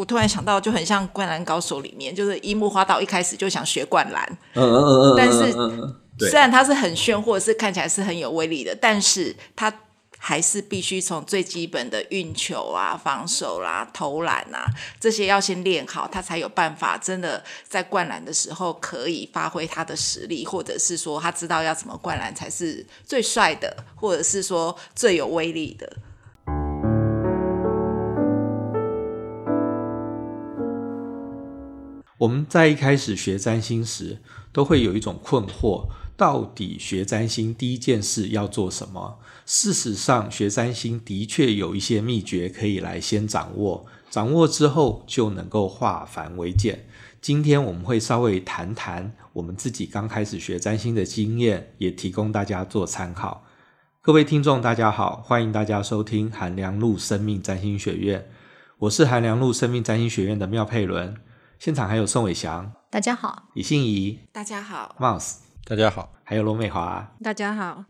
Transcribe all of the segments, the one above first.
我突然想到，就很像《灌篮高手》里面，就是樱木花道一开始就想学灌篮，嗯嗯嗯嗯，但是虽然他是很炫，或者是看起来是很有威力的，但是他还是必须从最基本的运球啊、防守啦、啊、投篮啊这些要先练好，他才有办法真的在灌篮的时候可以发挥他的实力，或者是说他知道要怎么灌篮才是最帅的，或者是说最有威力的。我们在一开始学占星时，都会有一种困惑：到底学占星第一件事要做什么？事实上，学占星的确有一些秘诀可以来先掌握，掌握之后就能够化繁为简。今天我们会稍微谈谈我们自己刚开始学占星的经验，也提供大家做参考。各位听众，大家好，欢迎大家收听韩良路生命占星学院，我是韩良路生命占星学院的妙佩伦。现场还有宋伟祥，大家好；李信怡，大家好。；Mouse，大家好；还有罗美华，大家好。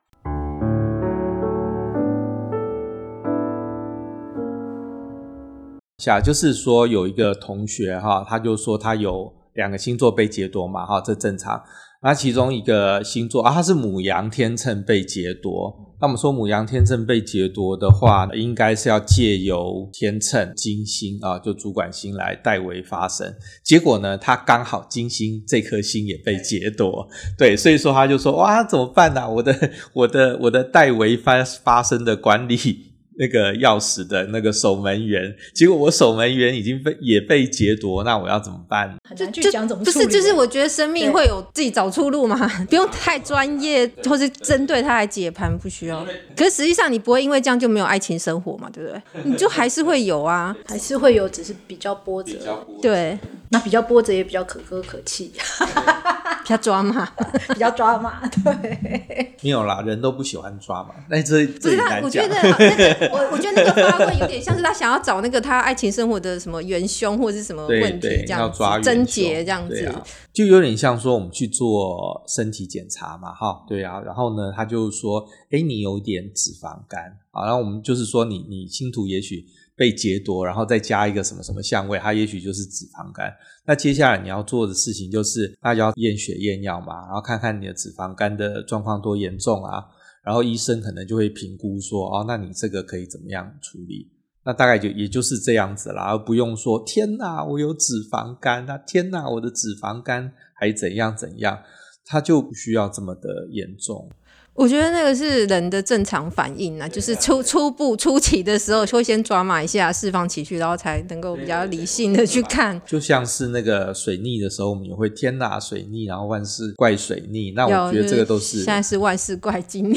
下就是说有一个同学哈，他就说他有两个星座被劫夺嘛哈，这正常。那其中一个星座啊，他是母羊天秤被劫夺。那我们说母羊天秤被劫夺的话，应该是要借由天秤金星啊，就主管星来代为发生。结果呢，他刚好金星这颗星也被劫夺，对，所以说他就说哇，怎么办呢、啊？我的我的我的代为发发生的管理。那个钥匙的那个守门员，结果我守门员已经被也被劫夺，那我要怎么办？就就讲怎么不是，就是我觉得生命会有自己找出路嘛，不用太专业，或是针对他来解盘，不需要。可是实际上你不会因为这样就没有爱情生活嘛，对不对？你就还是会有啊，还是会有，只是比较波折。对，那比较波折也比较可歌可泣，比较抓马，比较抓马。对，没有啦，人都不喜欢抓马。那这不是他，我觉得那个。我我觉得那个发挥有点像是他想要找那个他爱情生活的什么元凶或者是什么问题这样子，症结这样子，啊，就有点像说我们去做身体检查嘛，哈，对啊，然后呢，他就说，哎，你有点脂肪肝，好，然后我们就是说你你星图也许被劫夺，然后再加一个什么什么相位，它也许就是脂肪肝。那接下来你要做的事情就是，那就要验血验药嘛，然后看看你的脂肪肝的状况多严重啊。然后医生可能就会评估说，哦，那你这个可以怎么样处理？那大概就也就是这样子啦，而不用说天哪，我有脂肪肝，那天哪，我的脂肪肝还怎样怎样，它就不需要这么的严重。我觉得那个是人的正常反应啊，就是初初步初期的时候，会先抓马一下，释放情绪，然后才能够比较理性的去看。就像是那个水逆的时候，我们也会天哪水逆，然后万事怪水逆。那我觉得这个都是现在是万事怪金逆，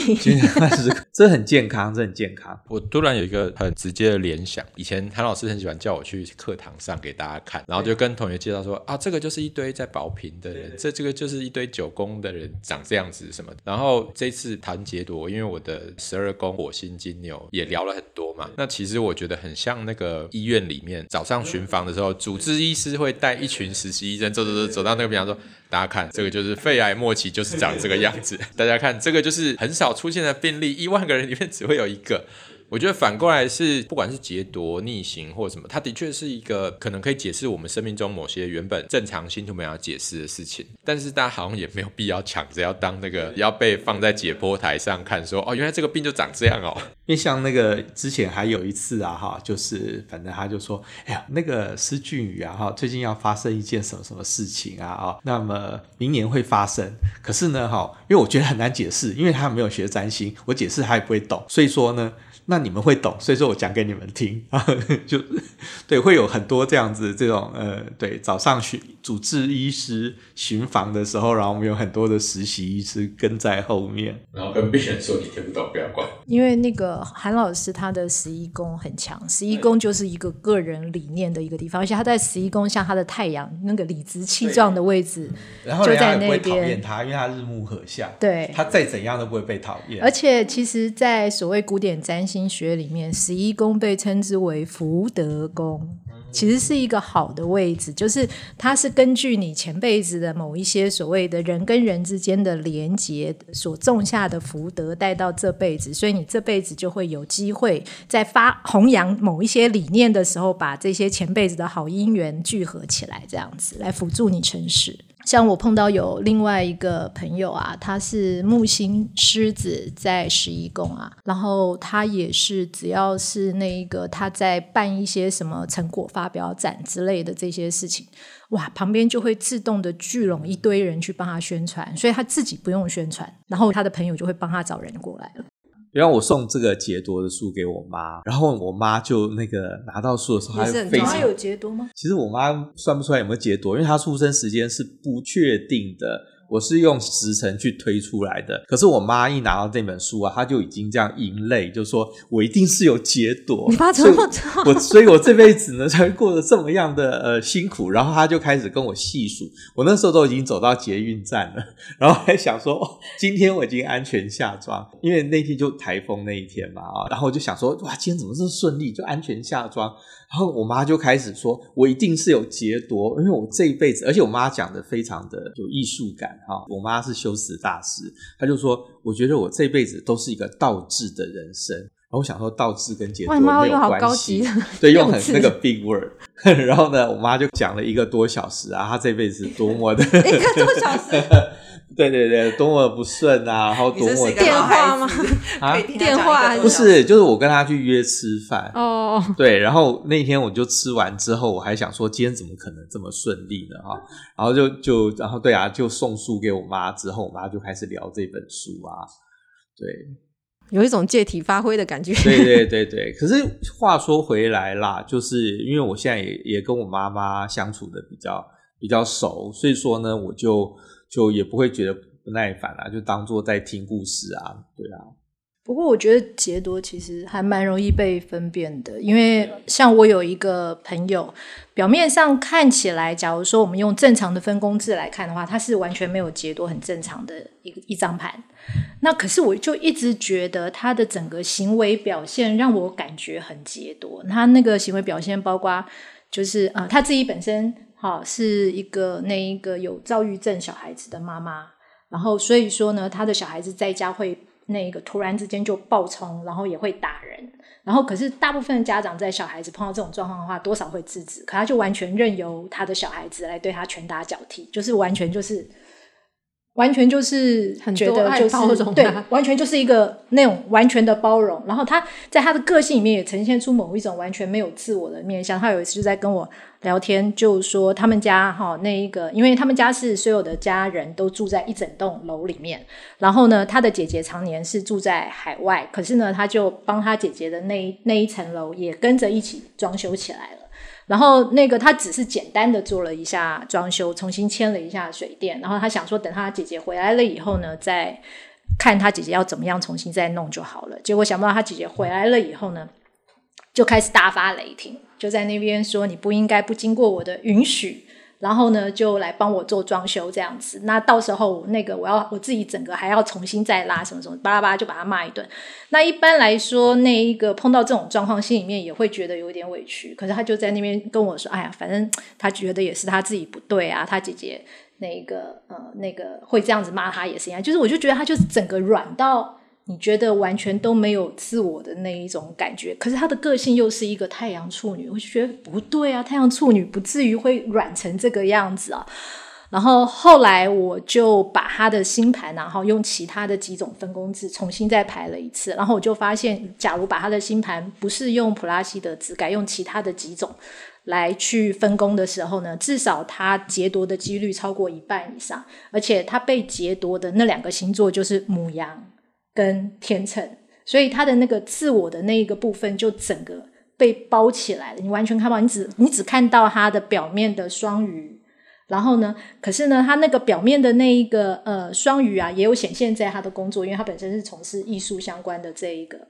这很健康，这很健康。我突然有一个很直接的联想，以前韩老师很喜欢叫我去课堂上给大家看，然后就跟同学介绍说啊，这个就是一堆在保平的人，这这个就是一堆九宫的人长这样子什么。然后这次。是谭杰多，因为我的十二宫火星金牛也聊了很多嘛。那其实我觉得很像那个医院里面早上巡房的时候，主治医师会带一群实习医生走走走走到那个，病房说大家看这个就是肺癌末期，就是长这个样子。大家看这个就是很少出现的病例，一万个人里面只会有一个。我觉得反过来是，不管是劫夺、逆行或什么，它的确是一个可能可以解释我们生命中某些原本正常星图没有解释的事情。但是大家好像也没有必要抢着要当那个要被放在解剖台上看说，说哦，原来这个病就长这样哦。因为像那个之前还有一次啊，哈，就是反正他就说，哎呀，那个施俊宇啊，哈，最近要发生一件什么什么事情啊，啊，那么明年会发生。可是呢，哈，因为我觉得很难解释，因为他没有学占星，我解释他也不会懂，所以说呢。那你们会懂，所以说我讲给你们听啊，就对，会有很多这样子这种呃，对，早上巡主治医师巡房的时候，然后我们有很多的实习医师跟在后面，然后跟病人说你听不懂不要管，因为那个韩老师他的十一宫很强，十一宫就是一个个人理念的一个地方，而且他在十一宫像他的太阳那个理直气壮的位置，然后就在那边。讨厌他，因为他日暮合相，对，他再怎样都不会被讨厌，而且其实，在所谓古典占星。心学里面，十一宫被称之为福德宫，其实是一个好的位置，就是它是根据你前辈子的某一些所谓的人跟人之间的连结所种下的福德带到这辈子，所以你这辈子就会有机会在发弘扬某一些理念的时候，把这些前辈子的好因缘聚合起来，这样子来辅助你成事。像我碰到有另外一个朋友啊，他是木星狮子在十一宫啊，然后他也是只要是那一个他在办一些什么成果发表展之类的这些事情，哇，旁边就会自动的聚拢一堆人去帮他宣传，所以他自己不用宣传，然后他的朋友就会帮他找人过来了。然后我送这个劫夺的书给我妈，然后我妈就那个拿到书的时候，她就非常。有劫夺吗？其实我妈算不出来有没有劫夺，因为她出生时间是不确定的。我是用时辰去推出来的，可是我妈一拿到这本书啊，她就已经这样盈泪，就说我一定是有劫夺。你爸这么我，所以我这辈子呢才会过得这么样的呃辛苦。然后她就开始跟我细数，我那时候都已经走到捷运站了，然后还想说，哦，今天我已经安全下庄，因为那天就台风那一天嘛啊，然后我就想说，哇，今天怎么这么顺利，就安全下庄。然后我妈就开始说，我一定是有劫夺，因为我这一辈子，而且我妈讲的非常的有艺术感哈。我妈是修辞大师，她就说，我觉得我这辈子都是一个倒置的人生。然后我想说，倒置跟劫夺没有关系，对，用很那个 big word。然后呢，我妈就讲了一个多小时啊，她这辈子多么的 一个多小时。对对对，多么不顺啊，然后多么电话吗？啊，电话不是，就是我跟他去约吃饭哦。对，然后那天我就吃完之后，我还想说，今天怎么可能这么顺利呢？哈，然后就就然后对啊，就送书给我妈之后，我妈就开始聊这本书啊。对，有一种借题发挥的感觉。对对对对，可是话说回来啦，就是因为我现在也也跟我妈妈相处的比较比较熟，所以说呢，我就。就也不会觉得不耐烦啦，就当做在听故事啊，对啊。不过我觉得杰多其实还蛮容易被分辨的，因为像我有一个朋友，表面上看起来，假如说我们用正常的分工制来看的话，他是完全没有杰多，很正常的一个一张盘。那可是我就一直觉得他的整个行为表现让我感觉很杰多。他那个行为表现包括就是啊、他自己本身。好，是一个那一个有躁郁症小孩子的妈妈，然后所以说呢，他的小孩子在家会那个突然之间就暴冲，然后也会打人，然后可是大部分的家长在小孩子碰到这种状况的话，多少会制止，可他就完全任由他的小孩子来对他拳打脚踢，就是完全就是。完全就是觉得就是对，完全就是一个那种完全的包容。然后他在他的个性里面也呈现出某一种完全没有自我的面相。他有一次就在跟我聊天，就说他们家哈那一个，因为他们家是所有的家人都住在一整栋楼里面。然后呢，他的姐姐常年是住在海外，可是呢，他就帮他姐姐的那那一层楼也跟着一起装修起来了。然后那个他只是简单的做了一下装修，重新签了一下水电，然后他想说等他姐姐回来了以后呢，再看他姐姐要怎么样重新再弄就好了。结果想不到他姐姐回来了以后呢，就开始大发雷霆，就在那边说你不应该不经过我的允许。然后呢，就来帮我做装修这样子。那到时候那个我要我自己整个还要重新再拉什么什么巴拉巴拉，就把他骂一顿。那一般来说，那一个碰到这种状况，心里面也会觉得有点委屈。可是他就在那边跟我说：“哎呀，反正他觉得也是他自己不对啊，他姐姐那个呃那个会这样子骂他也是一样。”就是我就觉得他就是整个软到。你觉得完全都没有自我的那一种感觉，可是他的个性又是一个太阳处女，我就觉得不对啊，太阳处女不至于会软成这个样子啊。然后后来我就把他的星盘，然后用其他的几种分工制重新再排了一次，然后我就发现，假如把他的星盘不是用普拉西德兹，改用其他的几种来去分工的时候呢，至少他劫夺的几率超过一半以上，而且他被劫夺的那两个星座就是母羊。跟天秤，所以他的那个自我的那一个部分就整个被包起来了，你完全看不到，你只你只看到他的表面的双鱼，然后呢，可是呢，他那个表面的那一个呃双鱼啊，也有显现在他的工作，因为他本身是从事艺术相关的这一个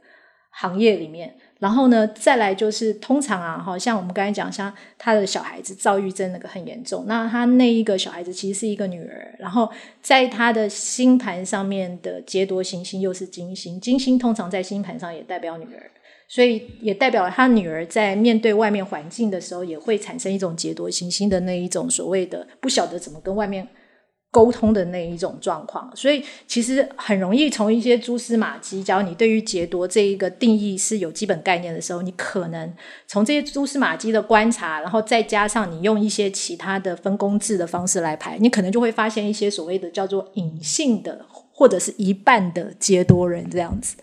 行业里面。然后呢，再来就是通常啊，好像我们刚才讲，像他的小孩子躁郁症那个很严重，那他那一个小孩子其实是一个女儿，然后在他的星盘上面的劫夺行星又是金星，金星通常在星盘上也代表女儿，所以也代表他女儿在面对外面环境的时候，也会产生一种劫夺行星的那一种所谓的不晓得怎么跟外面。沟通的那一种状况，所以其实很容易从一些蛛丝马迹，假如你对于劫夺这一个定义是有基本概念的时候，你可能从这些蛛丝马迹的观察，然后再加上你用一些其他的分工制的方式来排，你可能就会发现一些所谓的叫做隐性的或者是一半的劫夺人这样子。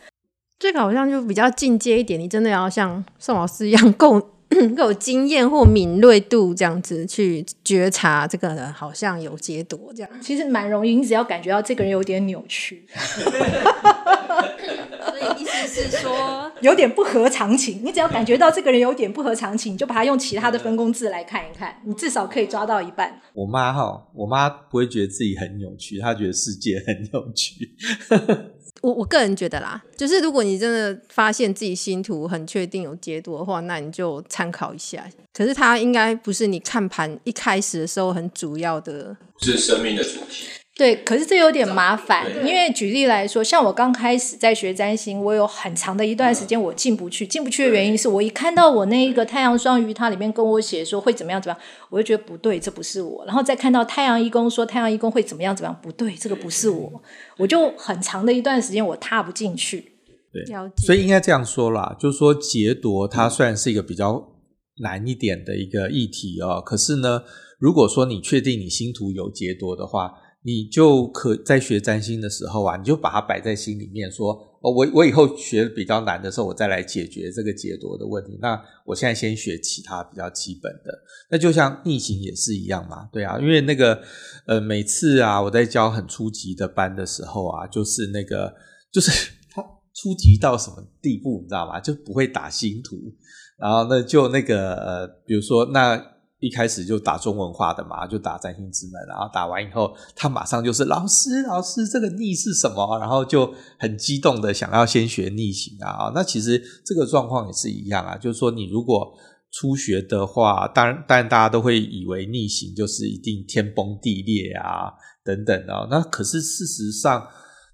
这个好像就比较进阶一点，你真的要像宋老师一样够。更有经验或敏锐度，这样子去觉察这个人好像有解读这样，其实蛮容易。你只要感觉到这个人有点扭曲，所以意思是说有点不合常情。你只要感觉到这个人有点不合常情，你就把他用其他的分工字来看一看，你至少可以抓到一半。我妈哈，我妈不会觉得自己很扭曲，她觉得世界很扭曲。我我个人觉得啦，就是如果你真的发现自己星图很确定有解读的话，那你就参考一下。可是它应该不是你看盘一开始的时候很主要的，是生命的主题。对，可是这有点麻烦，因为举例来说，像我刚开始在学占星，我有很长的一段时间我进不去，进不去的原因是我一看到我那一个太阳双鱼，它里面跟我写说会怎么样怎么样，我就觉得不对，这不是我。然后再看到太阳一宫说太阳一宫会怎么样怎么样，不对，这个不是我，我就很长的一段时间我踏不进去。对，所以应该这样说啦，就是说劫夺它虽然是一个比较难一点的一个议题哦，可是呢，如果说你确定你星图有劫夺的话。你就可在学占星的时候啊，你就把它摆在心里面，说哦，我我以后学比较难的时候，我再来解决这个解夺的问题。那我现在先学其他比较基本的。那就像逆行也是一样嘛，对啊，因为那个呃，每次啊，我在教很初级的班的时候啊，就是那个就是 他初级到什么地步，你知道吗？就不会打星图，然后那就那个呃，比如说那。一开始就打中文化的嘛，就打占星之门，然后打完以后，他马上就是老师，老师，这个逆是什么？然后就很激动的想要先学逆行啊。那其实这个状况也是一样啊，就是说你如果初学的话，当然，当然大家都会以为逆行就是一定天崩地裂啊等等的。那可是事实上。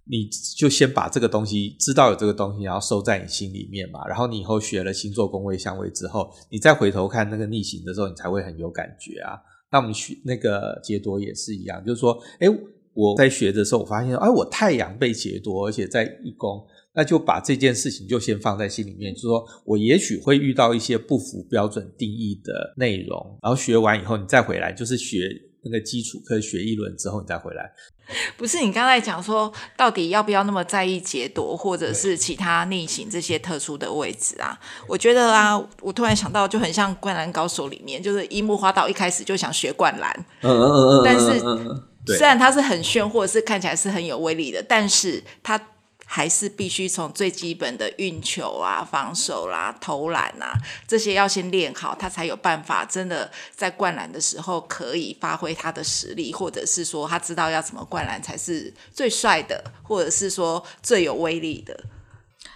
你就先把这个东西知道有这个东西，然后收在你心里面嘛。然后你以后学了星座宫位相位之后，你再回头看那个逆行的时候，你才会很有感觉啊。那我们学那个劫夺也是一样，就是说，哎，我在学的时候，我发现，哎，我太阳被劫夺，而且在一宫，那就把这件事情就先放在心里面，就是说我也许会遇到一些不符标准定义的内容，然后学完以后，你再回来就是学那个基础课学一轮之后，你再回来。不是你刚才讲说，到底要不要那么在意劫夺，或者是其他逆行这些特殊的位置啊？我觉得啊，我突然想到，就很像《灌篮高手》里面，就是樱木花道一开始就想学灌篮，嗯嗯嗯嗯，但是虽然他是很炫，或者是看起来是很有威力的，但是他。还是必须从最基本的运球啊、防守啦、投篮啊这些要先练好，他才有办法真的在灌篮的时候可以发挥他的实力，或者是说他知道要怎么灌篮才是最帅的，或者是说最有威力的。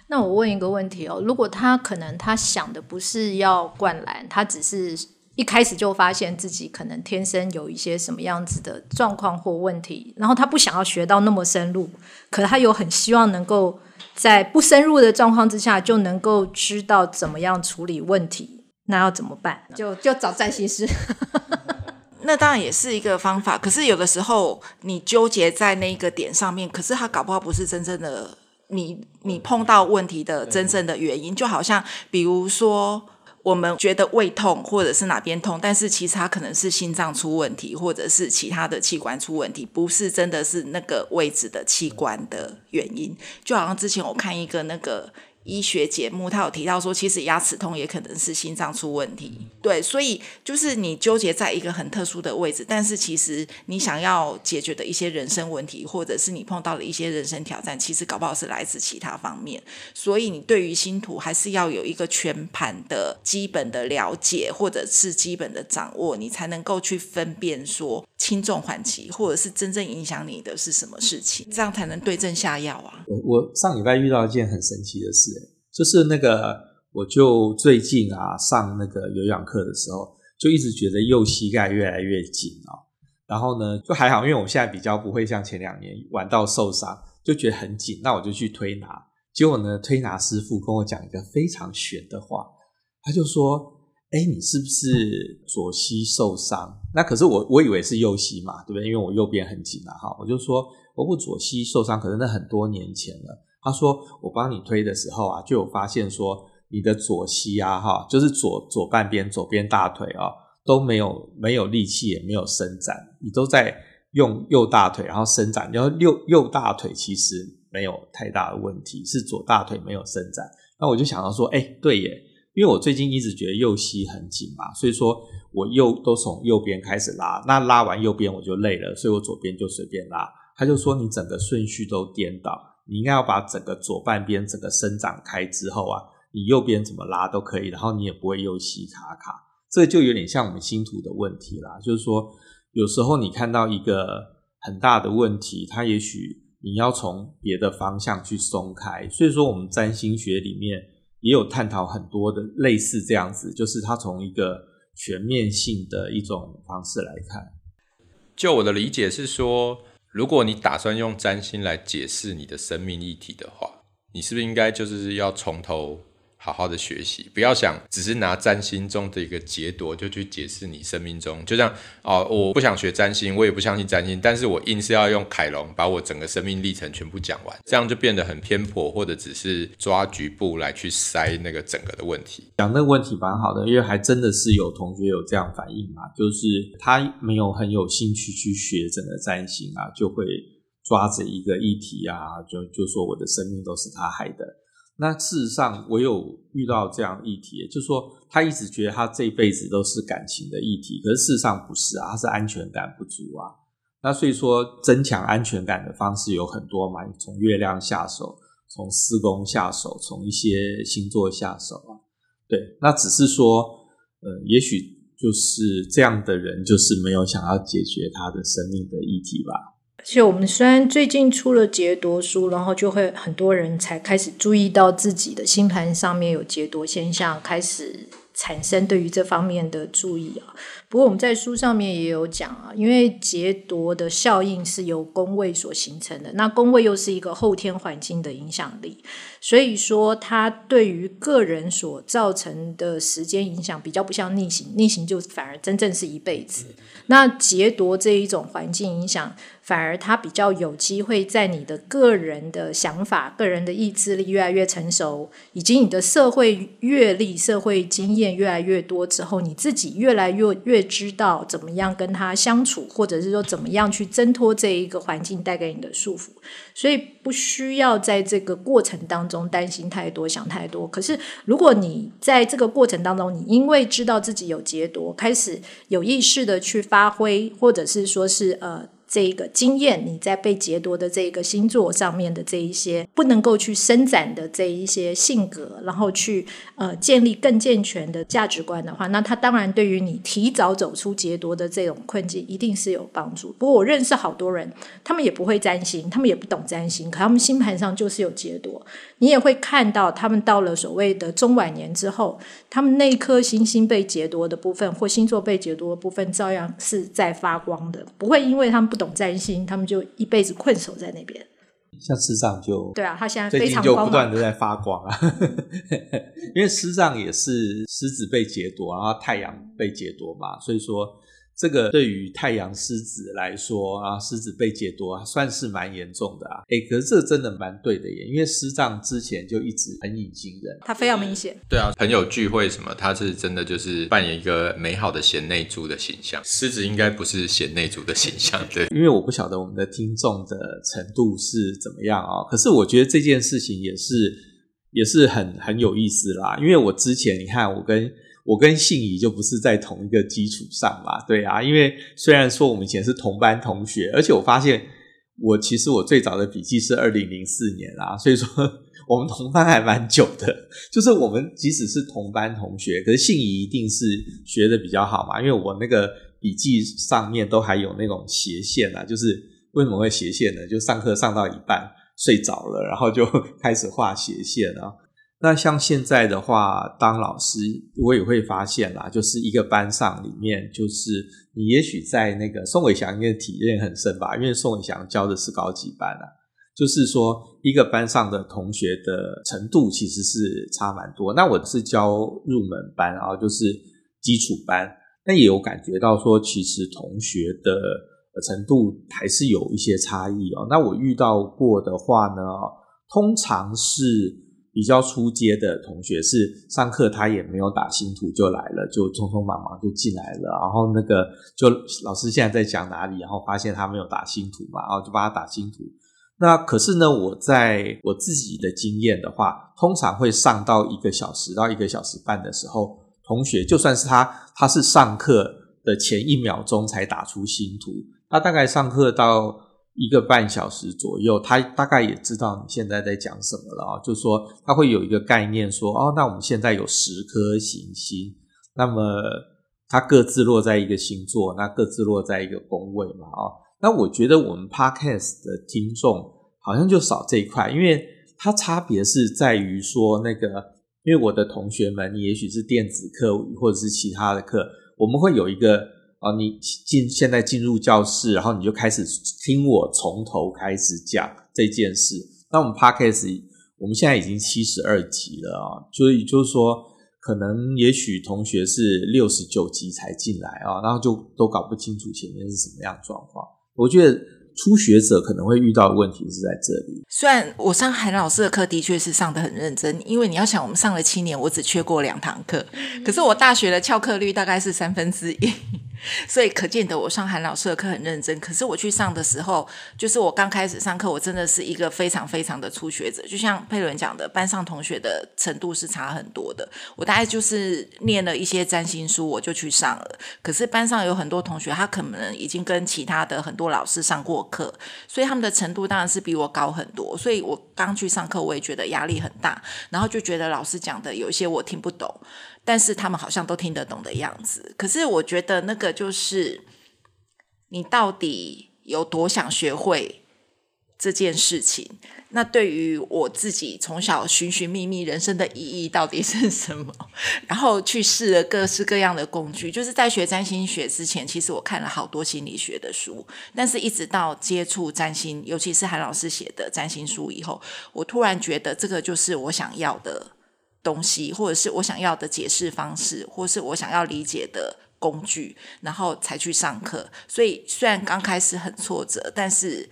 那我问一个问题哦，如果他可能他想的不是要灌篮，他只是。一开始就发现自己可能天生有一些什么样子的状况或问题，然后他不想要学到那么深入，可是他又很希望能够在不深入的状况之下就能够知道怎么样处理问题，那要怎么办？就就找占星师。那当然也是一个方法，可是有的时候你纠结在那一个点上面，可是他搞不好不是真正的你，你碰到问题的真正的原因，就好像比如说。我们觉得胃痛或者是哪边痛，但是其实它可能是心脏出问题，或者是其他的器官出问题，不是真的是那个位置的器官的原因。就好像之前我看一个那个。医学节目，他有提到说，其实牙齿痛也可能是心脏出问题。对，所以就是你纠结在一个很特殊的位置，但是其实你想要解决的一些人生问题，或者是你碰到了一些人生挑战，其实搞不好是来自其他方面。所以你对于星图还是要有一个全盘的基本的了解，或者是基本的掌握，你才能够去分辨说轻重缓急，或者是真正影响你的是什么事情，这样才能对症下药啊。我我上礼拜遇到一件很神奇的事。就是那个我就最近啊上那个有氧课的时候，就一直觉得右膝盖越来越紧啊。然后呢，就还好，因为我现在比较不会像前两年玩到受伤，就觉得很紧。那我就去推拿，结果呢，推拿师傅跟我讲一个非常玄的话，他就说：“哎，你是不是左膝受伤？”那可是我我以为是右膝嘛，对不对？因为我右边很紧啊。哈，我就说我不左膝受伤，可是那很多年前了。他说我帮你推的时候啊，就有发现说你的左膝啊，哈，就是左左半边左边大腿啊。都没有没有力气，也没有伸展，你都在用右大腿，然后伸展。然后右右大腿其实没有太大的问题，是左大腿没有伸展。那我就想到说，哎，对耶，因为我最近一直觉得右膝很紧嘛，所以说我右都从右边开始拉，那拉完右边我就累了，所以我左边就随便拉。他就说你整个顺序都颠倒，你应该要把整个左半边整个伸展开之后啊，你右边怎么拉都可以，然后你也不会右膝卡卡。这就有点像我们星图的问题啦，就是说，有时候你看到一个很大的问题，它也许你要从别的方向去松开。所以说，我们占星学里面也有探讨很多的类似这样子，就是它从一个全面性的一种方式来看。就我的理解是说，如果你打算用占星来解释你的生命议题的话，你是不是应该就是要从头？好好的学习，不要想只是拿占星中的一个解读就去解释你生命中，就像哦，我不想学占星，我也不相信占星，但是我硬是要用凯龙把我整个生命历程全部讲完，这样就变得很偏颇，或者只是抓局部来去塞那个整个的问题。讲那个问题蛮好的，因为还真的是有同学有这样反应嘛，就是他没有很有兴趣去学整个占星啊，就会抓着一个议题啊，就就说我的生命都是他害的。那事实上，我有遇到这样议题，就是说，他一直觉得他这一辈子都是感情的议题，可是事实上不是啊，他是安全感不足啊。那所以说，增强安全感的方式有很多嘛，从月亮下手，从四宫下手，从一些星座下手啊。对，那只是说，呃，也许就是这样的人，就是没有想要解决他的生命的议题吧。而且我们虽然最近出了劫夺书，然后就会很多人才开始注意到自己的星盘上面有劫夺现象，开始产生对于这方面的注意啊。不过我们在书上面也有讲啊，因为劫夺的效应是由宫位所形成的，那宫位又是一个后天环境的影响力，所以说它对于个人所造成的时间影响比较不像逆行，逆行就反而真正是一辈子。那劫夺这一种环境影响。反而他比较有机会在你的个人的想法、个人的意志力越来越成熟，以及你的社会阅历、社会经验越来越多之后，你自己越来越越知道怎么样跟他相处，或者是说怎么样去挣脱这一个环境带给你的束缚，所以不需要在这个过程当中担心太多、想太多。可是如果你在这个过程当中，你因为知道自己有劫夺，开始有意识的去发挥，或者是说是呃。这一个经验，你在被劫夺的这一个星座上面的这一些不能够去伸展的这一些性格，然后去呃建立更健全的价值观的话，那他当然对于你提早走出劫夺的这种困境一定是有帮助。不过我认识好多人，他们也不会占星，他们也不懂占星，可他们星盘上就是有劫夺。你也会看到他们到了所谓的中晚年之后，他们那颗星星被劫夺的部分或星座被劫夺的部分，照样是在发光的，不会因为他们不。懂占星，他们就一辈子困守在那边。像师长就对啊，他现在非常最近就不断的在发光啊，因为师长也是狮子被劫夺，然后太阳被劫夺嘛，所以说。这个对于太阳狮子来说啊，狮子被劫夺算是蛮严重的啊。诶，可是这真的蛮对的耶，因为师丈之前就一直很隐形人，他非常明显。对啊，朋友聚会什么，他是真的就是扮演一个美好的贤内助的形象。狮子应该不是贤内助的形象，对。因为我不晓得我们的听众的程度是怎么样啊，可是我觉得这件事情也是也是很很有意思啦。因为我之前你看我跟。我跟信仪就不是在同一个基础上嘛，对啊，因为虽然说我们以前是同班同学，而且我发现我其实我最早的笔记是二零零四年啦，所以说 我们同班还蛮久的。就是我们即使是同班同学，可是信仪一定是学的比较好嘛，因为我那个笔记上面都还有那种斜线啊，就是为什么会斜线呢？就上课上到一半睡着了，然后就 开始画斜线啊。那像现在的话，当老师我也会发现啦，就是一个班上里面，就是你也许在那个宋伟祥应该体验很深吧，因为宋伟祥教的是高级班啊，就是说一个班上的同学的程度其实是差蛮多。那我是教入门班啊，就是基础班，那也有感觉到说，其实同学的程度还是有一些差异哦。那我遇到过的话呢，通常是。比较初阶的同学是上课他也没有打新图就来了，就匆匆忙忙就进来了，然后那个就老师现在在讲哪里，然后发现他没有打新图嘛，然后就帮他打新图。那可是呢，我在我自己的经验的话，通常会上到一个小时到一个小时半的时候，同学就算是他他是上课的前一秒钟才打出新图，他大概上课到。一个半小时左右，他大概也知道你现在在讲什么了啊，就是说他会有一个概念说，哦，那我们现在有十颗行星，那么它各自落在一个星座，那各自落在一个宫位嘛，啊，那我觉得我们 Podcast 的听众好像就少这一块，因为它差别是在于说那个，因为我的同学们也许是电子课或者是其他的课，我们会有一个。啊，你进现在进入教室，然后你就开始听我从头开始讲这件事。那我们 Podcast 我们现在已经七十二集了啊，所以就是说，可能也许同学是六十九集才进来啊，然后就都搞不清楚前面是什么样状况。我觉得初学者可能会遇到的问题是在这里。虽然我上韩老师的课的确是上得很认真，因为你要想，我们上了七年，我只缺过两堂课，可是我大学的翘课率大概是三分之一。所以可见得我上韩老师的课很认真，可是我去上的时候，就是我刚开始上课，我真的是一个非常非常的初学者。就像佩伦讲的，班上同学的程度是差很多的。我大概就是念了一些占星书，我就去上了。可是班上有很多同学，他可能已经跟其他的很多老师上过课，所以他们的程度当然是比我高很多。所以我刚去上课，我也觉得压力很大，然后就觉得老师讲的有一些我听不懂。但是他们好像都听得懂的样子，可是我觉得那个就是你到底有多想学会这件事情？那对于我自己从小寻寻觅觅人生的意义到底是什么？然后去试了各式各样的工具，就是在学占星学之前，其实我看了好多心理学的书，但是一直到接触占星，尤其是韩老师写的占星书以后，我突然觉得这个就是我想要的。东西，或者是我想要的解释方式，或是我想要理解的工具，然后才去上课。所以虽然刚开始很挫折，但是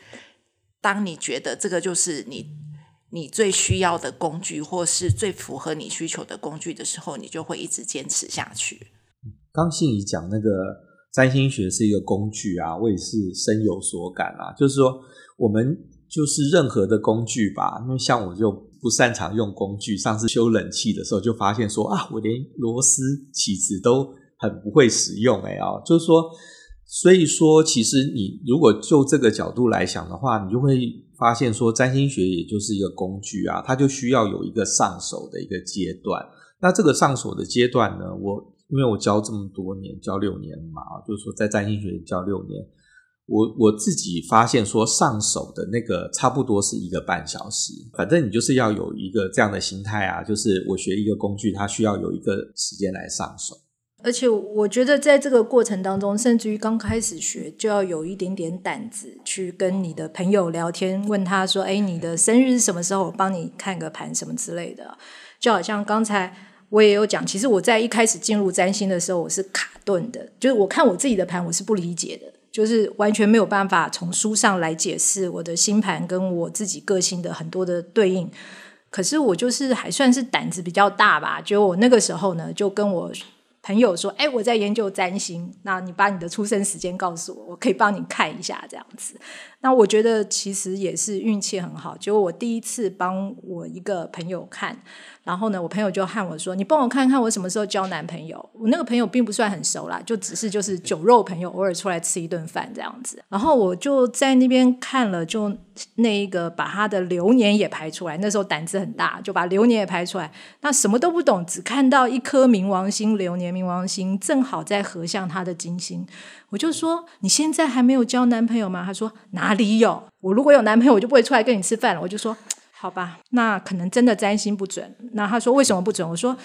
当你觉得这个就是你你最需要的工具，或是最符合你需求的工具的时候，你就会一直坚持下去。刚信怡讲那个占星学是一个工具啊，我也是深有所感啊。就是说，我们就是任何的工具吧，因为像我就。不擅长用工具，上次修冷气的时候就发现说啊，我连螺丝起子都很不会使用哎啊，就是说，所以说其实你如果就这个角度来想的话，你就会发现说占星学也就是一个工具啊，它就需要有一个上手的一个阶段。那这个上手的阶段呢，我因为我教这么多年，教六年嘛，就是说在占星学教六年。我我自己发现说，上手的那个差不多是一个半小时，反正你就是要有一个这样的心态啊，就是我学一个工具，它需要有一个时间来上手。而且我觉得在这个过程当中，甚至于刚开始学，就要有一点点胆子去跟你的朋友聊天，问他说：“哎，你的生日是什么时候？我帮你看个盘什么之类的。”就好像刚才我也有讲，其实我在一开始进入占星的时候，我是卡顿的，就是我看我自己的盘，我是不理解的。就是完全没有办法从书上来解释我的星盘跟我自己个性的很多的对应，可是我就是还算是胆子比较大吧。就我那个时候呢，就跟我朋友说：“哎，我在研究占星，那你把你的出生时间告诉我，我可以帮你看一下这样子。”那我觉得其实也是运气很好，就我第一次帮我一个朋友看。然后呢，我朋友就和我说：“你帮我看看我什么时候交男朋友。”我那个朋友并不算很熟啦，就只是就是酒肉朋友，偶尔出来吃一顿饭这样子。然后我就在那边看了，就那一个把他的流年也排出来。那时候胆子很大，就把流年也排出来。那什么都不懂，只看到一颗冥王星流年，冥王星正好在合向他的金星。我就说：“你现在还没有交男朋友吗？”他说：“哪哪里有？我如果有男朋友，我就不会出来跟你吃饭了。”我就说。好吧，那可能真的占星不准。那他说为什么不准？我说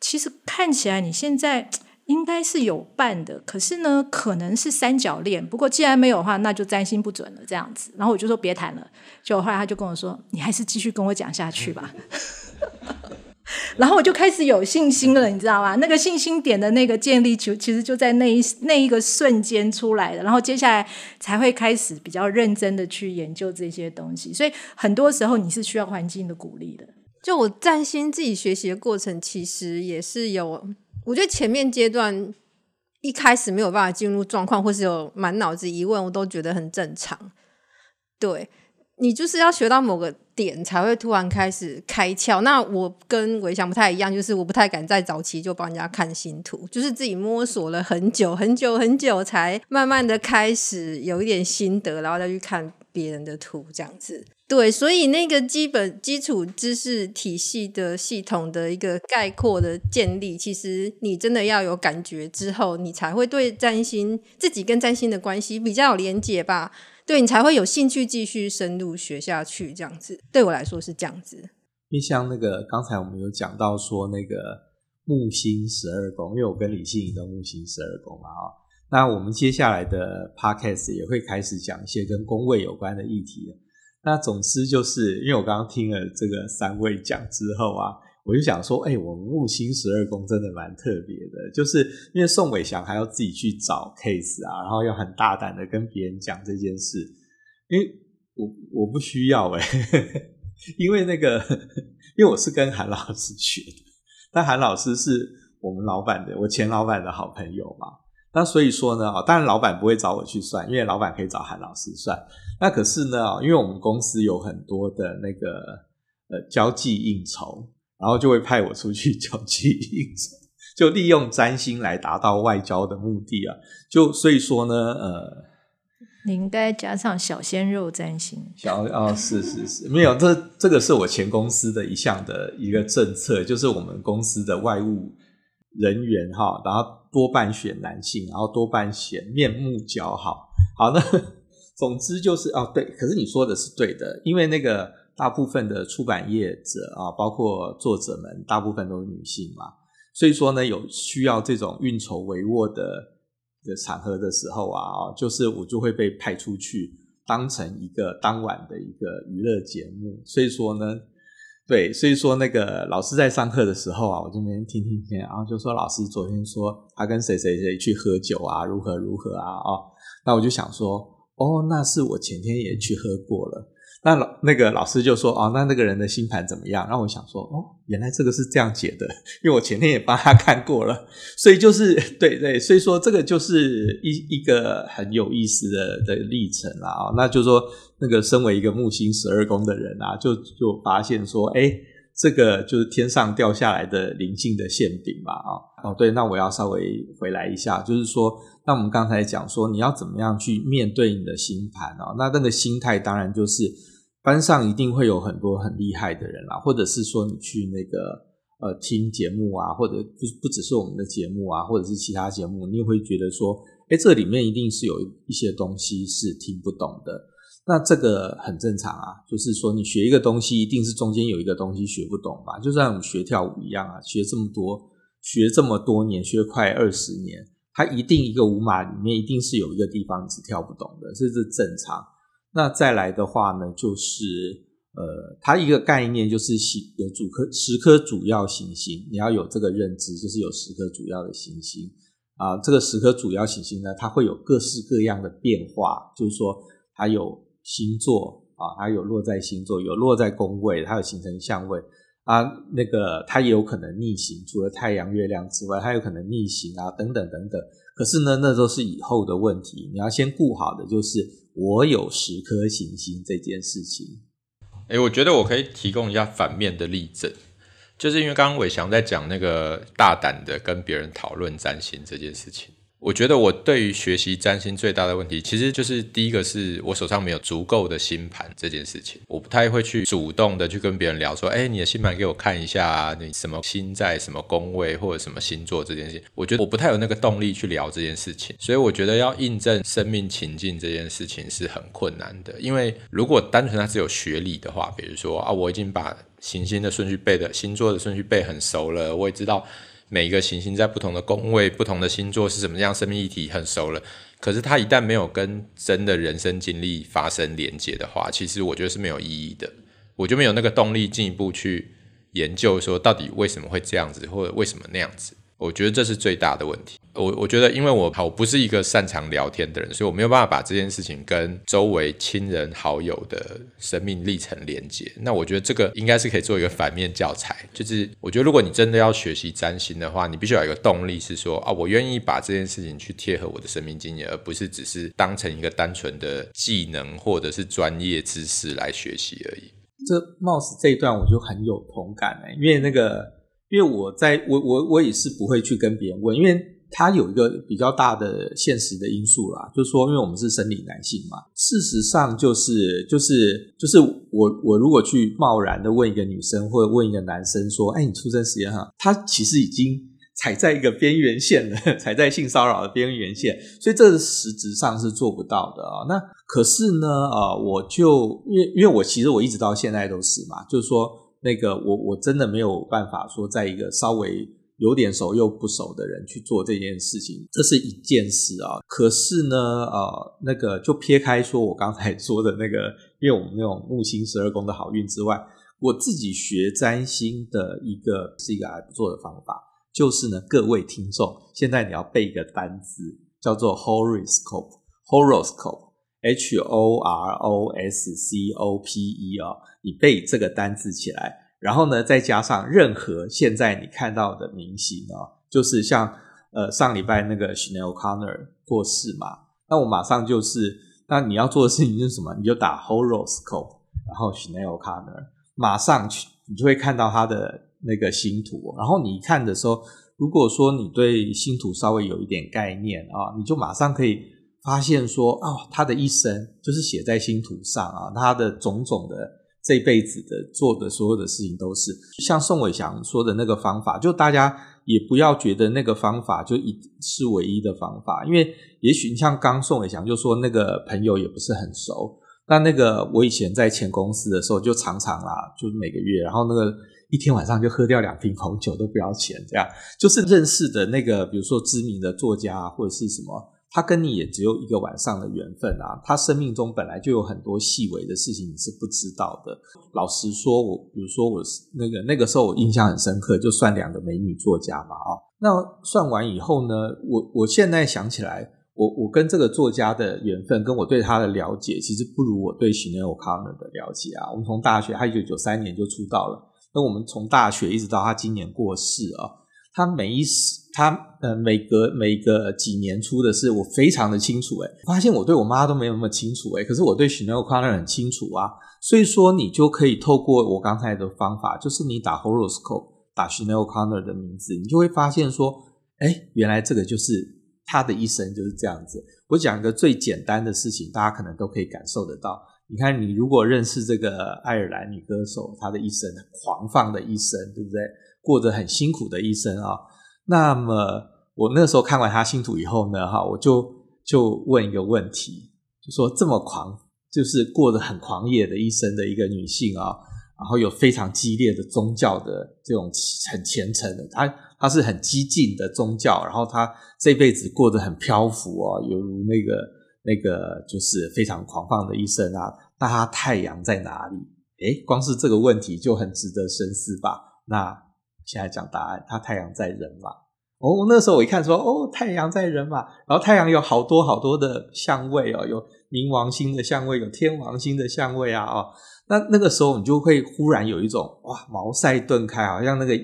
其实看起来你现在应该是有伴的，可是呢，可能是三角恋。不过既然没有的话，那就占星不准了这样子。然后我就说别谈了。就后来他就跟我说，你还是继续跟我讲下去吧。然后我就开始有信心了，你知道吗？那个信心点的那个建立，就其实就在那一那一个瞬间出来的。然后接下来才会开始比较认真的去研究这些东西。所以很多时候你是需要环境的鼓励的。就我占星自己学习的过程，其实也是有，我觉得前面阶段一开始没有办法进入状况，或是有满脑子疑问，我都觉得很正常。对。你就是要学到某个点才会突然开始开窍。那我跟伟翔不太一样，就是我不太敢在早期就帮人家看星图，就是自己摸索了很久很久很久，才慢慢的开始有一点心得，然后再去看别人的图这样子。对，所以那个基本基础知识体系的系统的一个概括的建立，其实你真的要有感觉之后，你才会对占星自己跟占星的关系比较有连结吧。对，你才会有兴趣继续深入学下去，这样子对我来说是这样子。因为像那个刚才我们有讲到说那个木星十二宫，因为我跟李欣怡的木星十二宫嘛，啊，那我们接下来的 podcast 也会开始讲一些跟宫位有关的议题。那总之就是因为我刚刚听了这个三位讲之后啊。我就想说，哎、我们木星十二宫真的蛮特别的，就是因为宋伟祥还要自己去找 case 啊，然后要很大胆的跟别人讲这件事，因为我我不需要哎、欸，因为那个，因为我是跟韩老师学的，但韩老师是我们老板的，我前老板的好朋友嘛，那所以说呢，啊当然老板不会找我去算，因为老板可以找韩老师算，那可是呢，因为我们公司有很多的那个呃交际应酬。然后就会派我出去 交际应酬，就利用占星来达到外交的目的啊。就所以说呢，呃，你应该加上小鲜肉占星。小哦，是是是，没有，这这个是我前公司的一项的一个政策，就是我们公司的外务人员哈，然后多半选男性，然后多半选面目姣好。好，那 总之就是哦，对，可是你说的是对的，因为那个。大部分的出版业者啊，包括作者们，大部分都是女性嘛，所以说呢，有需要这种运筹帷幄的的场合的时候啊，就是我就会被派出去当成一个当晚的一个娱乐节目。所以说呢，对，所以说那个老师在上课的时候啊，我这边听听听，然后就说老师昨天说他跟谁谁谁去喝酒啊，如何如何啊，哦，那我就想说，哦，那是我前天也去喝过了。那老那个老师就说哦，那那个人的星盘怎么样？然后我想说哦，原来这个是这样解的，因为我前天也帮他看过了，所以就是对对，所以说这个就是一一个很有意思的的历程啦啊。那就是说，那个身为一个木星十二宫的人啊，就就发现说，哎，这个就是天上掉下来的灵性的馅饼嘛啊。哦，对，那我要稍微回来一下，就是说，那我们刚才讲说，你要怎么样去面对你的星盘啊？那那个心态当然就是。班上一定会有很多很厉害的人啦，或者是说你去那个呃听节目啊，或者不不只是我们的节目啊，或者是其他节目，你也会觉得说，诶，这里面一定是有一些东西是听不懂的。那这个很正常啊，就是说你学一个东西，一定是中间有一个东西学不懂吧？就像我们学跳舞一样啊，学这么多，学这么多年，学快二十年，它一定一个舞码里面一定是有一个地方是跳不懂的，这是正常。那再来的话呢，就是呃，它一个概念就是行有主颗十颗主要行星，你要有这个认知，就是有十颗主要的行星啊。这个十颗主要行星呢，它会有各式各样的变化，就是说它有星座啊，它有落在星座，有落在宫位，它有形成相位啊。那个它也有可能逆行，除了太阳、月亮之外，它有可能逆行啊，等等等等。可是呢，那都是以后的问题，你要先顾好的就是。我有十颗行星这件事情，哎，我觉得我可以提供一下反面的例证，就是因为刚刚伟翔在讲那个大胆的跟别人讨论占星这件事情，我觉得我对于学习占星最大的问题，其实就是第一个是我手上没有足够的星盘这件事情，我不太会去主动的去跟别人聊说，哎，你的星盘给我看一下，你什么星在什么宫位或者什么星座这件事情，我觉得我不太有那个动力去聊这件事情，所以我觉得要印证生命情境这件事情是很困难的，因为如果单纯它只有学理的话，比如说啊，我已经把行星的顺序背的星座的顺序背很熟了，我也知道每一个行星在不同的宫位、不同的星座是什么样生命议题很熟了。可是它一旦没有跟真的人生经历发生连接的话，其实我觉得是没有意义的。我就没有那个动力进一步去研究说到底为什么会这样子，或者为什么那样子。我觉得这是最大的问题。我我觉得，因为我好，我不是一个擅长聊天的人，所以我没有办法把这件事情跟周围亲人好友的生命历程连接。那我觉得这个应该是可以做一个反面教材。就是我觉得，如果你真的要学习占星的话，你必须有一个动力，是说啊，我愿意把这件事情去贴合我的生命经验，而不是只是当成一个单纯的技能或者是专业知识来学习而已。这貌似这一段我就很有同感哎，因为那个。因为我在我我我也是不会去跟别人问，因为他有一个比较大的现实的因素啦，就是说，因为我们是生理男性嘛，事实上就是就是就是我我如果去贸然的问一个女生或者问一个男生说，哎，你出生时间哈，他其实已经踩在一个边缘线了，踩在性骚扰的边缘线，所以这是实质上是做不到的啊。那可是呢，啊，我就因为因为我其实我一直到现在都是嘛，就是说。那个我我真的没有办法说，在一个稍微有点熟又不熟的人去做这件事情，这是一件事啊。可是呢，呃，那个就撇开说我刚才说的那个，因为我们那种木星十二宫的好运之外，我自己学占星的一个是一个还不错的方法，就是呢，各位听众，现在你要背一个单字，叫做 horoscope，horoscope，H O R O S C O P E 啊。你背这个单字起来，然后呢，再加上任何现在你看到的明星啊，就是像呃上礼拜那个 Sinéad O'Connor 过世嘛，那我马上就是，那你要做的事情就是什么？你就打 horoscope，然后 Sinéad O'Connor，马上去你就会看到他的那个星图，然后你一看的时候，如果说你对星图稍微有一点概念啊，你就马上可以发现说，哦，他的一生就是写在星图上啊，他的种种的。这辈子的做的所有的事情都是像宋伟祥说的那个方法，就大家也不要觉得那个方法就一是唯一的方法，因为也许你像刚宋伟祥就说那个朋友也不是很熟，那那个我以前在前公司的时候就常常啦，就是每个月，然后那个一天晚上就喝掉两瓶红酒都不要钱，这样就是认识的那个，比如说知名的作家或者是什么。他跟你也只有一个晚上的缘分啊！他生命中本来就有很多细微的事情你是不知道的。老实说，我比如说我是那个那个时候我印象很深刻，就算两个美女作家嘛啊。那算完以后呢，我我现在想起来，我我跟这个作家的缘分，跟我对他的了解，其实不如我对 Sinéad O'Connor 的了解啊。我们从大学，他一九九三年就出道了，那我们从大学一直到他今年过世啊。他每一时，他呃每隔每个几年出的事，我非常的清楚诶。发现我对我妈都没有那么清楚诶，可是我对 Sinéad O'Connor 很清楚啊。所以说，你就可以透过我刚才的方法，就是你打 horoscope，打 Sinéad O'Connor 的名字，你就会发现说，诶，原来这个就是他的一生就是这样子。我讲一个最简单的事情，大家可能都可以感受得到。你看，你如果认识这个爱尔兰女歌手，她的一生狂放的一生，对不对？过着很辛苦的一生啊，那么我那时候看完他信徒以后呢，哈，我就就问一个问题，就说这么狂，就是过得很狂野的一生的一个女性啊，然后有非常激烈的宗教的这种很虔诚的，她她是很激进的宗教，然后她这辈子过得很漂浮啊，犹如那个那个就是非常狂放的一生啊，那她太阳在哪里？诶，光是这个问题就很值得深思吧？那。现在讲答案，他太阳在人马。哦，那时候我一看说，哦，太阳在人马，然后太阳有好多好多的相位哦，有冥王星的相位，有天王星的相位啊，哦，那那个时候你就会忽然有一种哇，茅塞顿开，好像那个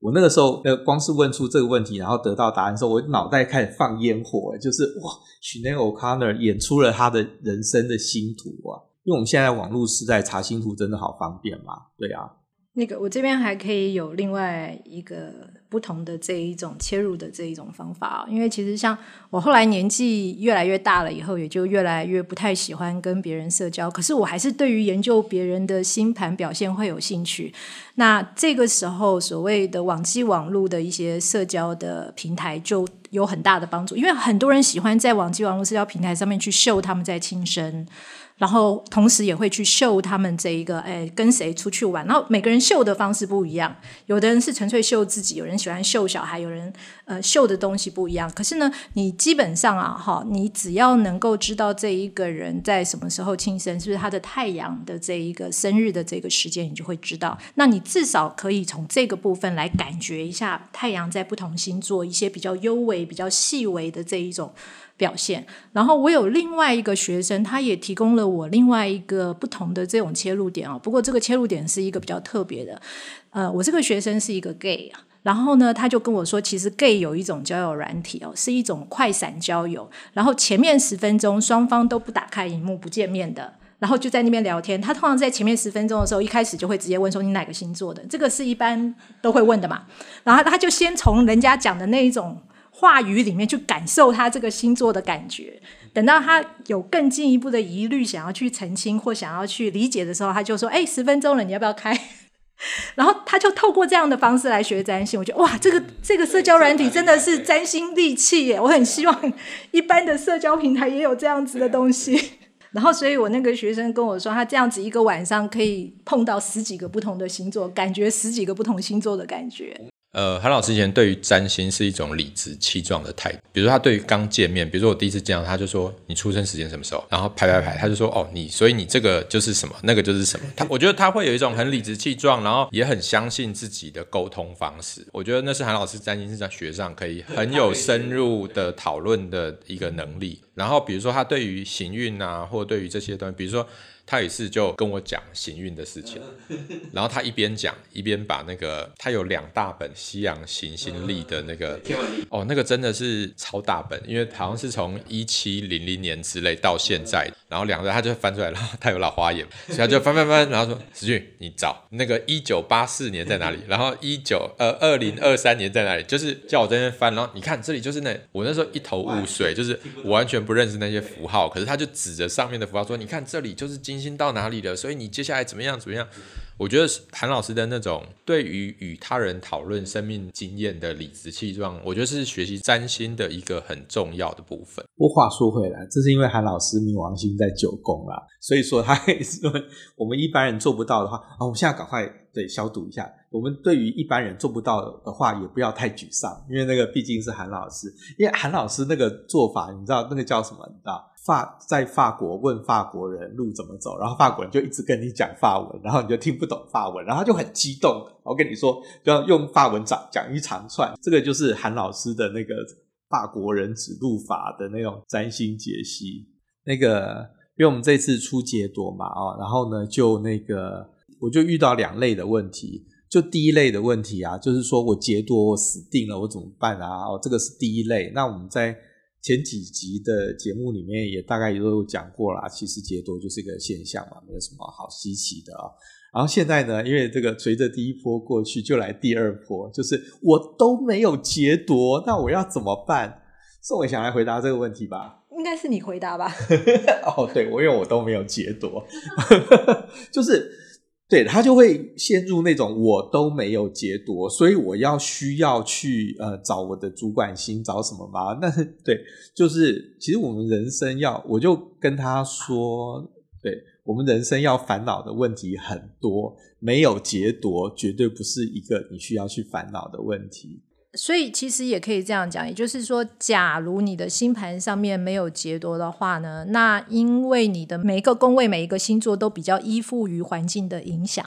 我那个时候，呃，光是问出这个问题，然后得到答案的时候，我脑袋开始放烟火，就是哇，Sinéad O'Connor 演出了他的人生的星图啊，因为我们现在网络时代查星图真的好方便嘛，对啊。那个我这边还可以有另外一个不同的这一种切入的这一种方法，因为其实像我后来年纪越来越大了以后，也就越来越不太喜欢跟别人社交，可是我还是对于研究别人的星盘表现会有兴趣。那这个时候，所谓的网际网络的一些社交的平台就有很大的帮助，因为很多人喜欢在网际网络社交平台上面去秀他们在亲生。然后同时也会去秀他们这一个，哎，跟谁出去玩。然后每个人秀的方式不一样，有的人是纯粹秀自己，有人喜欢秀小孩，有人呃秀的东西不一样。可是呢，你基本上啊，哈，你只要能够知道这一个人在什么时候庆生，是不是他的太阳的这一个生日的这个时间，你就会知道。那你至少可以从这个部分来感觉一下太阳在不同星座一些比较幽微、比较细微的这一种。表现，然后我有另外一个学生，他也提供了我另外一个不同的这种切入点哦。不过这个切入点是一个比较特别的，呃，我这个学生是一个 gay，然后呢，他就跟我说，其实 gay 有一种交友软体哦，是一种快闪交友，然后前面十分钟双方都不打开荧幕不见面的，然后就在那边聊天。他通常在前面十分钟的时候，一开始就会直接问说你哪个星座的，这个是一般都会问的嘛。然后他就先从人家讲的那一种。话语里面去感受他这个星座的感觉，等到他有更进一步的疑虑，想要去澄清或想要去理解的时候，他就说：“哎，十分钟了，你要不要开？” 然后他就透过这样的方式来学占星。我觉得哇，这个这个社交软体真的是占星利器耶！我很希望 一般的社交平台也有这样子的东西。然后，所以我那个学生跟我说，他这样子一个晚上可以碰到十几个不同的星座，感觉十几个不同星座的感觉。呃，韩老师以前对于占星是一种理直气壮的态度。比如，他对于刚见面，比如说我第一次见到他，就说你出生时间什么时候？然后排排排，他就说哦，你所以你这个就是什么，那个就是什么。他我觉得他会有一种很理直气壮，然后也很相信自己的沟通方式。我觉得那是韩老师占星是在学上可以很有深入的讨论的一个能力。然后比如说他对于行运啊，或对于这些东西，比如说。他有一次就跟我讲行运的事情，然后他一边讲一边把那个他有两大本西洋行星历的那个哦，那个真的是超大本，因为好像是从一七零零年之类到现在，然后两个他就翻出来，然后他有老花眼，所以他就翻翻翻，然后说：“子俊，你找那个一九八四年在哪里？然后一九呃二零二三年在哪里？就是叫我在那边翻，然后你看这里就是那我那时候一头雾水，就是我完全不认识那些符号，可是他就指着上面的符号说：你看这里就是金。心到哪里了？所以你接下来怎么样？怎么样？我觉得韩老师的那种对于与他人讨论生命经验的理直气壮，我觉得是学习占星的一个很重要的部分。不话说回来，这是因为韩老师冥王星在九宫啦，所以说他我们一般人做不到的话，啊，我们现在赶快对消毒一下。我们对于一般人做不到的话，也不要太沮丧，因为那个毕竟是韩老师，因为韩老师那个做法，你知道那个叫什么？你知道？法在法国问法国人路怎么走，然后法国人就一直跟你讲法文，然后你就听不懂法文，然后他就很激动，我跟你说就要用法文讲讲一长串。这个就是韩老师的那个法国人指路法的那种占星解析。那个，因为我们这次出劫夺嘛，哦，然后呢，就那个我就遇到两类的问题，就第一类的问题啊，就是说我劫夺我死定了，我怎么办啊？哦，这个是第一类。那我们在前几集的节目里面也大概也都有讲过啦，其实劫夺就是一个现象嘛，没有什么好稀奇的啊。然后现在呢，因为这个随着第一波过去，就来第二波，就是我都没有劫夺，那我要怎么办？宋伟想来回答这个问题吧。应该是你回答吧。哦，对，我因为我都没有劫夺，就是。对，他就会陷入那种我都没有劫夺，所以我要需要去呃找我的主管心找什么吗？那对，就是其实我们人生要，我就跟他说，对，我们人生要烦恼的问题很多，没有劫夺绝对不是一个你需要去烦恼的问题。所以其实也可以这样讲，也就是说，假如你的星盘上面没有劫夺的话呢，那因为你的每一个宫位、每一个星座都比较依附于环境的影响。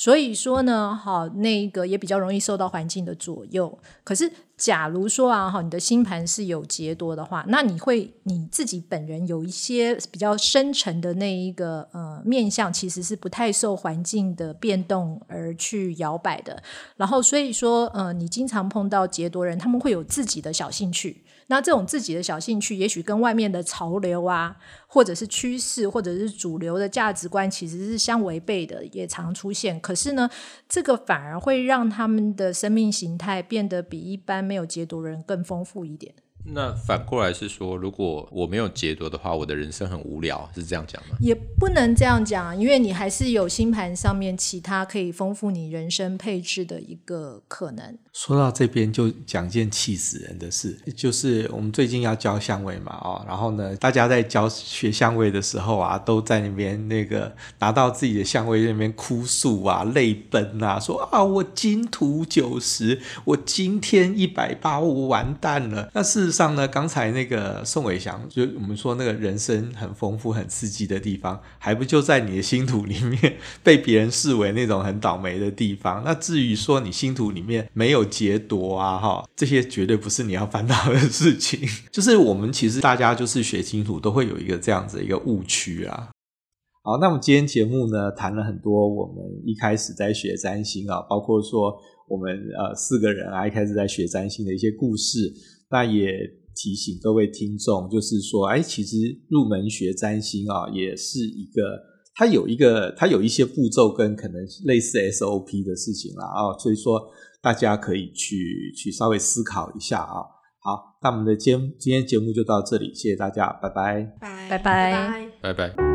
所以说呢，好，那个也比较容易受到环境的左右。可是，假如说啊，哈，你的星盘是有劫夺的话，那你会你自己本人有一些比较深沉的那一个呃面相，其实是不太受环境的变动而去摇摆的。然后，所以说，呃，你经常碰到劫夺人，他们会有自己的小兴趣。那这种自己的小兴趣，也许跟外面的潮流啊，或者是趋势，或者是主流的价值观，其实是相违背的，也常出现。可是呢，这个反而会让他们的生命形态变得比一般没有劫夺人更丰富一点。那反过来是说，如果我没有劫夺的话，我的人生很无聊，是这样讲吗？也不能这样讲，因为你还是有星盘上面其他可以丰富你人生配置的一个可能。说到这边就讲件气死人的事，就是我们最近要教相位嘛，哦，然后呢，大家在教学相位的时候啊，都在那边那个拿到自己的相位那边哭诉啊，泪奔啊，说啊，我金土九十，我今天一百八，我完蛋了。那上呢，刚才那个宋伟祥，就我们说那个人生很丰富、很刺激的地方，还不就在你的星图里面被别人视为那种很倒霉的地方？那至于说你星图里面没有。劫夺啊，哈，这些绝对不是你要烦恼的事情。就是我们其实大家就是学星图都会有一个这样子一个误区啊。好，那么今天节目呢，谈了很多我们一开始在学占星啊，包括说我们呃四个人啊一开始在学占星的一些故事。那也提醒各位听众，就是说，哎，其实入门学占星啊，也是一个它有一个它有一些步骤跟可能类似 SOP 的事情啦啊，所以说。大家可以去去稍微思考一下啊。好，那我们的节今天节目就到这里，谢谢大家，拜拜，拜拜，拜拜。拜拜。